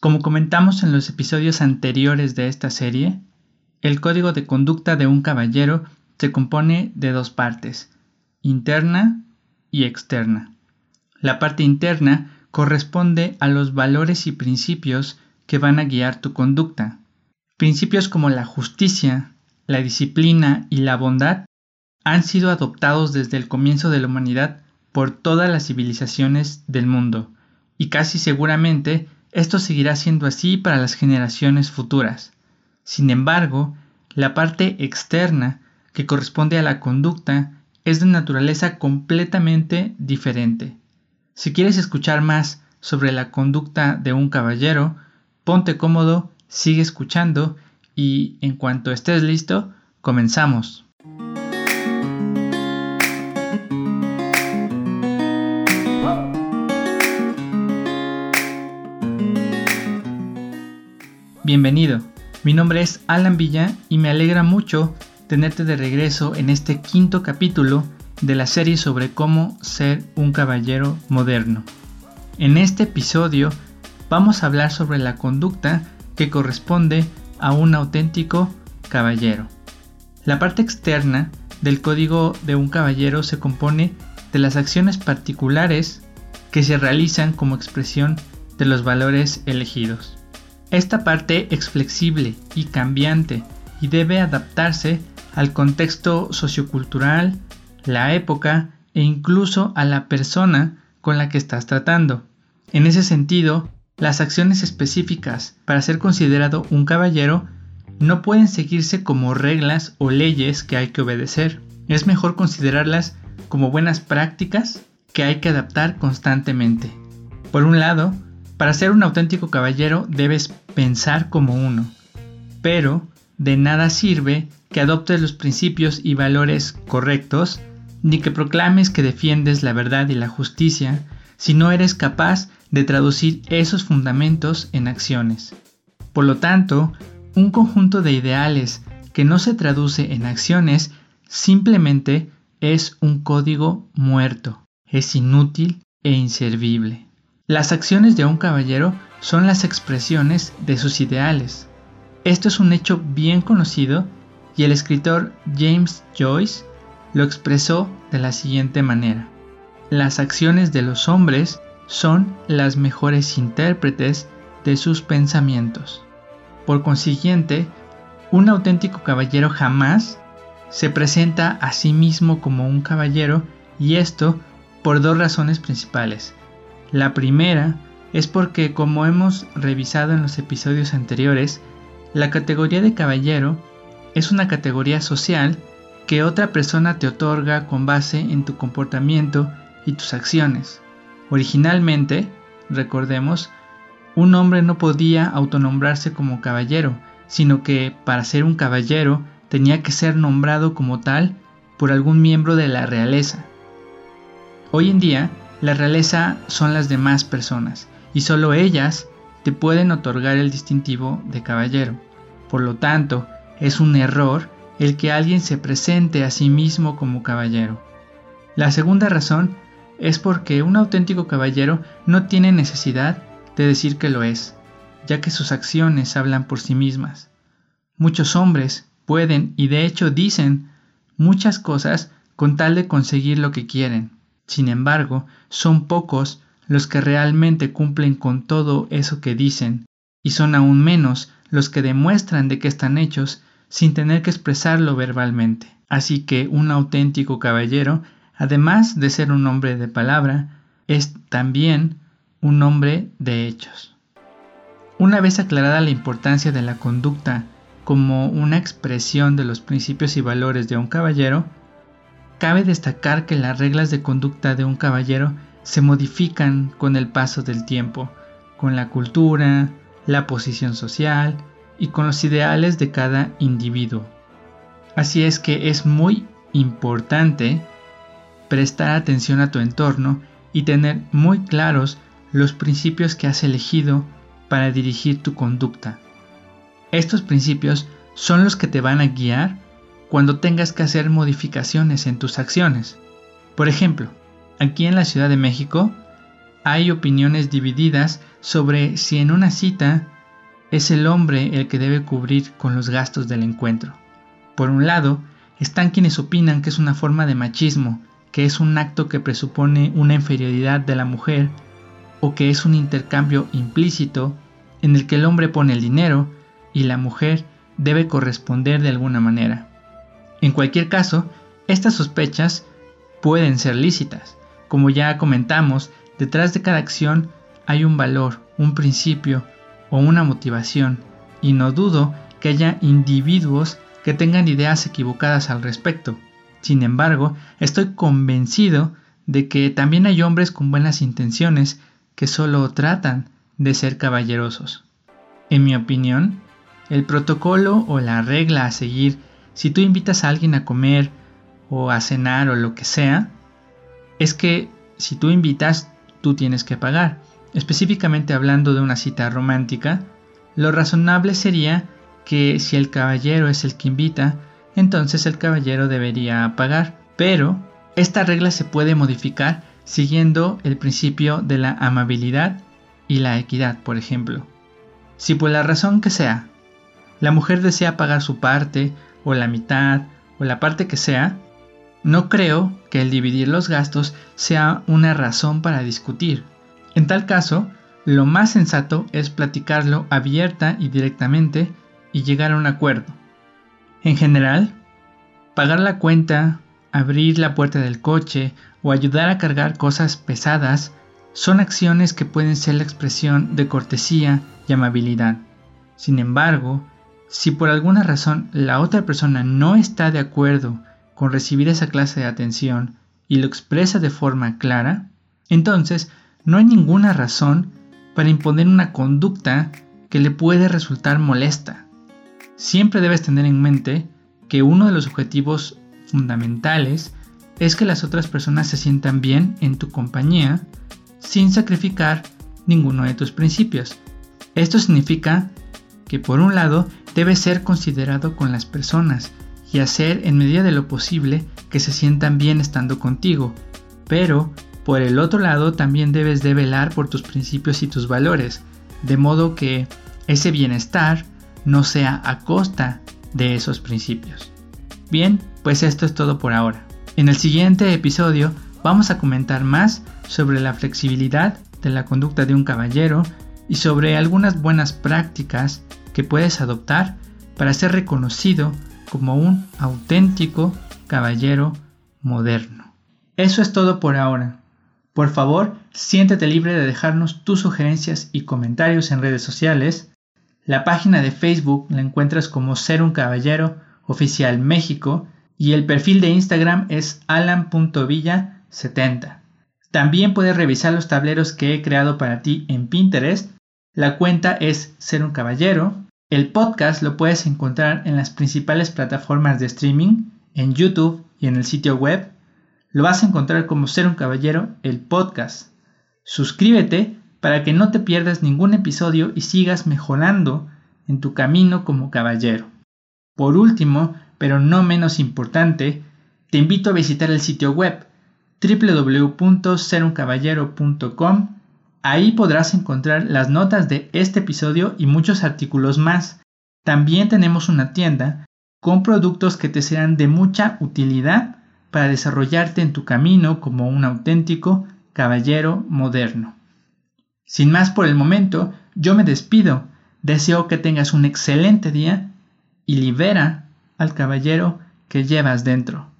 Como comentamos en los episodios anteriores de esta serie, el código de conducta de un caballero se compone de dos partes, interna y externa. La parte interna corresponde a los valores y principios que van a guiar tu conducta. Principios como la justicia, la disciplina y la bondad han sido adoptados desde el comienzo de la humanidad por todas las civilizaciones del mundo, y casi seguramente esto seguirá siendo así para las generaciones futuras. Sin embargo, la parte externa, que corresponde a la conducta, es de naturaleza completamente diferente. Si quieres escuchar más sobre la conducta de un caballero, ponte cómodo, sigue escuchando y en cuanto estés listo, comenzamos. Bienvenido, mi nombre es Alan Villa y me alegra mucho tenerte de regreso en este quinto capítulo de la serie sobre cómo ser un caballero moderno. En este episodio vamos a hablar sobre la conducta que corresponde a un auténtico caballero. La parte externa del código de un caballero se compone de las acciones particulares que se realizan como expresión de los valores elegidos. Esta parte es flexible y cambiante y debe adaptarse al contexto sociocultural, la época e incluso a la persona con la que estás tratando. En ese sentido, las acciones específicas para ser considerado un caballero no pueden seguirse como reglas o leyes que hay que obedecer. Es mejor considerarlas como buenas prácticas que hay que adaptar constantemente. Por un lado, para ser un auténtico caballero debes pensar como uno, pero de nada sirve que adoptes los principios y valores correctos, ni que proclames que defiendes la verdad y la justicia, si no eres capaz de traducir esos fundamentos en acciones. Por lo tanto, un conjunto de ideales que no se traduce en acciones simplemente es un código muerto, es inútil e inservible. Las acciones de un caballero son las expresiones de sus ideales. Esto es un hecho bien conocido y el escritor James Joyce lo expresó de la siguiente manera. Las acciones de los hombres son las mejores intérpretes de sus pensamientos. Por consiguiente, un auténtico caballero jamás se presenta a sí mismo como un caballero y esto por dos razones principales. La primera es porque, como hemos revisado en los episodios anteriores, la categoría de caballero es una categoría social que otra persona te otorga con base en tu comportamiento y tus acciones. Originalmente, recordemos, un hombre no podía autonombrarse como caballero, sino que para ser un caballero tenía que ser nombrado como tal por algún miembro de la realeza. Hoy en día, la realeza son las demás personas y solo ellas te pueden otorgar el distintivo de caballero. Por lo tanto, es un error el que alguien se presente a sí mismo como caballero. La segunda razón es porque un auténtico caballero no tiene necesidad de decir que lo es, ya que sus acciones hablan por sí mismas. Muchos hombres pueden y de hecho dicen muchas cosas con tal de conseguir lo que quieren. Sin embargo, son pocos los que realmente cumplen con todo eso que dicen, y son aún menos los que demuestran de que están hechos sin tener que expresarlo verbalmente. Así que un auténtico caballero, además de ser un hombre de palabra, es también un hombre de hechos. Una vez aclarada la importancia de la conducta como una expresión de los principios y valores de un caballero, Cabe destacar que las reglas de conducta de un caballero se modifican con el paso del tiempo, con la cultura, la posición social y con los ideales de cada individuo. Así es que es muy importante prestar atención a tu entorno y tener muy claros los principios que has elegido para dirigir tu conducta. Estos principios son los que te van a guiar cuando tengas que hacer modificaciones en tus acciones. Por ejemplo, aquí en la Ciudad de México hay opiniones divididas sobre si en una cita es el hombre el que debe cubrir con los gastos del encuentro. Por un lado, están quienes opinan que es una forma de machismo, que es un acto que presupone una inferioridad de la mujer, o que es un intercambio implícito en el que el hombre pone el dinero y la mujer debe corresponder de alguna manera. En cualquier caso, estas sospechas pueden ser lícitas. Como ya comentamos, detrás de cada acción hay un valor, un principio o una motivación, y no dudo que haya individuos que tengan ideas equivocadas al respecto. Sin embargo, estoy convencido de que también hay hombres con buenas intenciones que solo tratan de ser caballerosos. En mi opinión, el protocolo o la regla a seguir si tú invitas a alguien a comer o a cenar o lo que sea, es que si tú invitas, tú tienes que pagar. Específicamente hablando de una cita romántica, lo razonable sería que si el caballero es el que invita, entonces el caballero debería pagar. Pero esta regla se puede modificar siguiendo el principio de la amabilidad y la equidad, por ejemplo. Si por la razón que sea, la mujer desea pagar su parte, o la mitad, o la parte que sea, no creo que el dividir los gastos sea una razón para discutir. En tal caso, lo más sensato es platicarlo abierta y directamente y llegar a un acuerdo. En general, pagar la cuenta, abrir la puerta del coche o ayudar a cargar cosas pesadas son acciones que pueden ser la expresión de cortesía y amabilidad. Sin embargo, si por alguna razón la otra persona no está de acuerdo con recibir esa clase de atención y lo expresa de forma clara, entonces no hay ninguna razón para imponer una conducta que le puede resultar molesta. Siempre debes tener en mente que uno de los objetivos fundamentales es que las otras personas se sientan bien en tu compañía sin sacrificar ninguno de tus principios. Esto significa que por un lado debes ser considerado con las personas y hacer en medida de lo posible que se sientan bien estando contigo, pero por el otro lado también debes de velar por tus principios y tus valores, de modo que ese bienestar no sea a costa de esos principios. Bien, pues esto es todo por ahora. En el siguiente episodio vamos a comentar más sobre la flexibilidad de la conducta de un caballero y sobre algunas buenas prácticas que puedes adoptar para ser reconocido como un auténtico caballero moderno. Eso es todo por ahora. Por favor, siéntete libre de dejarnos tus sugerencias y comentarios en redes sociales. La página de Facebook la encuentras como Ser un Caballero Oficial México y el perfil de Instagram es alan.villa70. También puedes revisar los tableros que he creado para ti en Pinterest. La cuenta es Ser un Caballero. El podcast lo puedes encontrar en las principales plataformas de streaming, en YouTube y en el sitio web. Lo vas a encontrar como Ser un Caballero, el podcast. Suscríbete para que no te pierdas ningún episodio y sigas mejorando en tu camino como caballero. Por último, pero no menos importante, te invito a visitar el sitio web www.seruncaballero.com. Ahí podrás encontrar las notas de este episodio y muchos artículos más. También tenemos una tienda con productos que te serán de mucha utilidad para desarrollarte en tu camino como un auténtico caballero moderno. Sin más por el momento, yo me despido. Deseo que tengas un excelente día y libera al caballero que llevas dentro.